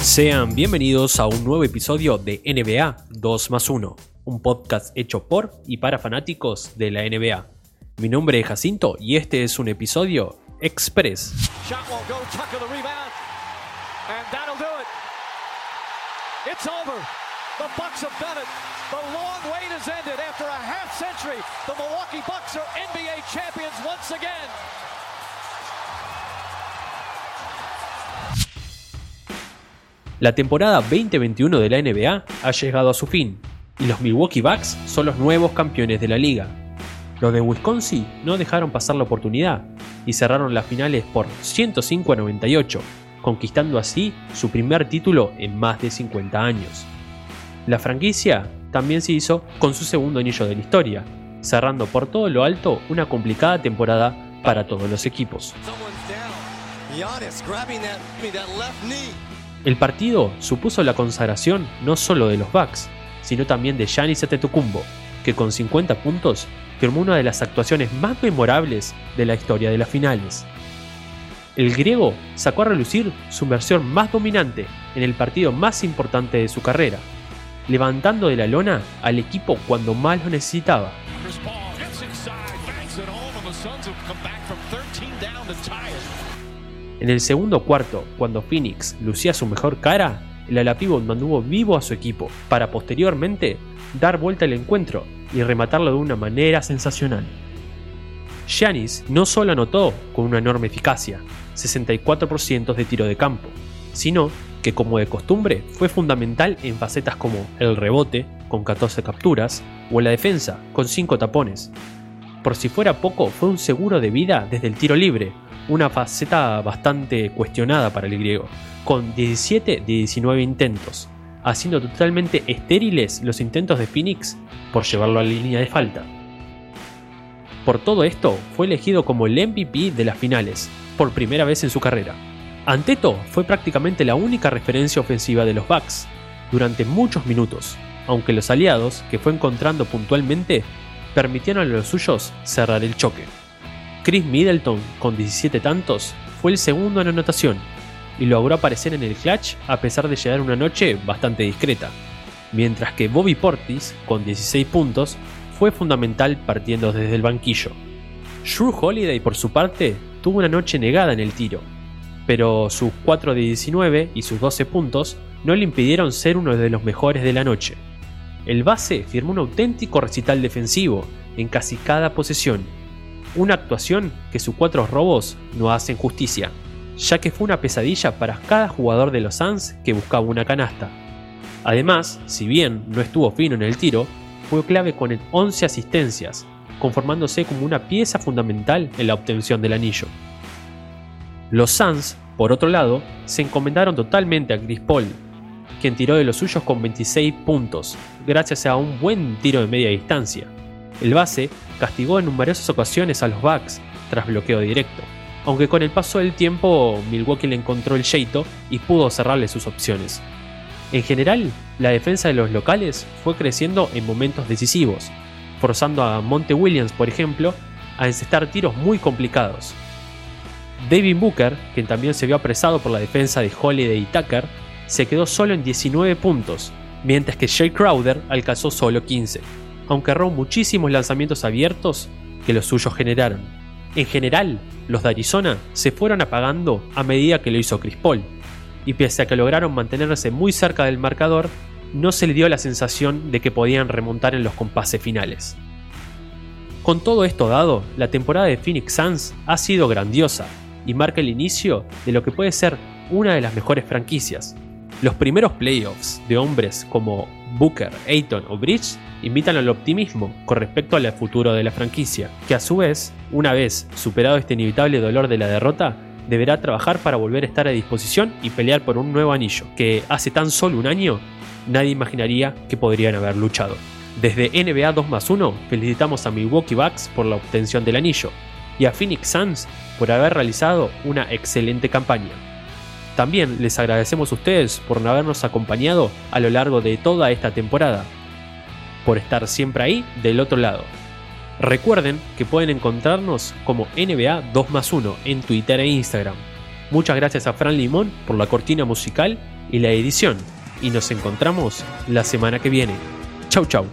Sean bienvenidos a un nuevo episodio de NBA 2 más 1, un podcast hecho por y para fanáticos de la NBA. Mi nombre es Jacinto y este es un episodio express. The Bucks have done it. The long wait has ended after a half century. The Milwaukee Bucks are NBA champions once again. La temporada 2021 de la NBA ha llegado a su fin y los Milwaukee Bucks son los nuevos campeones de la liga. Los de Wisconsin no dejaron pasar la oportunidad y cerraron las finales por 105 a 98, conquistando así su primer título en más de 50 años. La franquicia también se hizo con su segundo anillo de la historia, cerrando por todo lo alto una complicada temporada para todos los equipos. El partido supuso la consagración no solo de los Bucks, sino también de Giannis Antetokounmpo, que con 50 puntos firmó una de las actuaciones más memorables de la historia de las finales. El griego sacó a relucir su versión más dominante en el partido más importante de su carrera, levantando de la lona al equipo cuando más lo necesitaba. En el segundo cuarto, cuando Phoenix lucía su mejor cara, el Alapivot mantuvo vivo a su equipo para posteriormente dar vuelta al encuentro y rematarlo de una manera sensacional. Giannis no solo anotó con una enorme eficacia, 64% de tiro de campo, sino que como de costumbre fue fundamental en facetas como el rebote, con 14 capturas, o la defensa, con 5 tapones. Por si fuera poco, fue un seguro de vida desde el tiro libre, una faceta bastante cuestionada para el griego, con 17 de 19 intentos, haciendo totalmente estériles los intentos de Phoenix por llevarlo a la línea de falta. Por todo esto, fue elegido como el MVP de las finales, por primera vez en su carrera. Anteto fue prácticamente la única referencia ofensiva de los Bucks durante muchos minutos, aunque los aliados que fue encontrando puntualmente permitieron a los suyos cerrar el choque. Chris Middleton, con 17 tantos, fue el segundo en anotación y logró aparecer en el clutch a pesar de llegar una noche bastante discreta, mientras que Bobby Portis, con 16 puntos, fue fundamental partiendo desde el banquillo. Drew Holiday, por su parte, tuvo una noche negada en el tiro, pero sus 4 de 19 y sus 12 puntos no le impidieron ser uno de los mejores de la noche. El base firmó un auténtico recital defensivo en casi cada posesión, una actuación que sus cuatro robos no hacen justicia, ya que fue una pesadilla para cada jugador de los Suns que buscaba una canasta. Además, si bien no estuvo fino en el tiro, fue clave con 11 asistencias, conformándose como una pieza fundamental en la obtención del anillo. Los Suns, por otro lado, se encomendaron totalmente a Chris Paul, quien tiró de los suyos con 26 puntos, gracias a un buen tiro de media distancia. El base castigó en numerosas ocasiones a los Bucks tras bloqueo directo, aunque con el paso del tiempo Milwaukee le encontró el jeito y pudo cerrarle sus opciones. En general, la defensa de los locales fue creciendo en momentos decisivos, forzando a Monte Williams, por ejemplo, a encestar tiros muy complicados. David Booker, quien también se vio apresado por la defensa de Holiday y Tucker, se quedó solo en 19 puntos, mientras que Jay Crowder alcanzó solo 15, aunque erró muchísimos lanzamientos abiertos que los suyos generaron. En general, los de Arizona se fueron apagando a medida que lo hizo Chris Paul, y pese a que lograron mantenerse muy cerca del marcador, no se le dio la sensación de que podían remontar en los compases finales. Con todo esto dado, la temporada de Phoenix Suns ha sido grandiosa y marca el inicio de lo que puede ser una de las mejores franquicias. Los primeros playoffs de hombres como Booker, Ayton o Bridge invitan al optimismo con respecto al futuro de la franquicia, que a su vez, una vez superado este inevitable dolor de la derrota, deberá trabajar para volver a estar a disposición y pelear por un nuevo anillo, que hace tan solo un año nadie imaginaría que podrían haber luchado. Desde NBA 2 más 1 felicitamos a Milwaukee Bucks por la obtención del anillo y a Phoenix Suns por haber realizado una excelente campaña. También les agradecemos a ustedes por habernos acompañado a lo largo de toda esta temporada, por estar siempre ahí del otro lado. Recuerden que pueden encontrarnos como NBA 2 más 1 en Twitter e Instagram. Muchas gracias a Fran Limón por la cortina musical y la edición, y nos encontramos la semana que viene. Chau chau.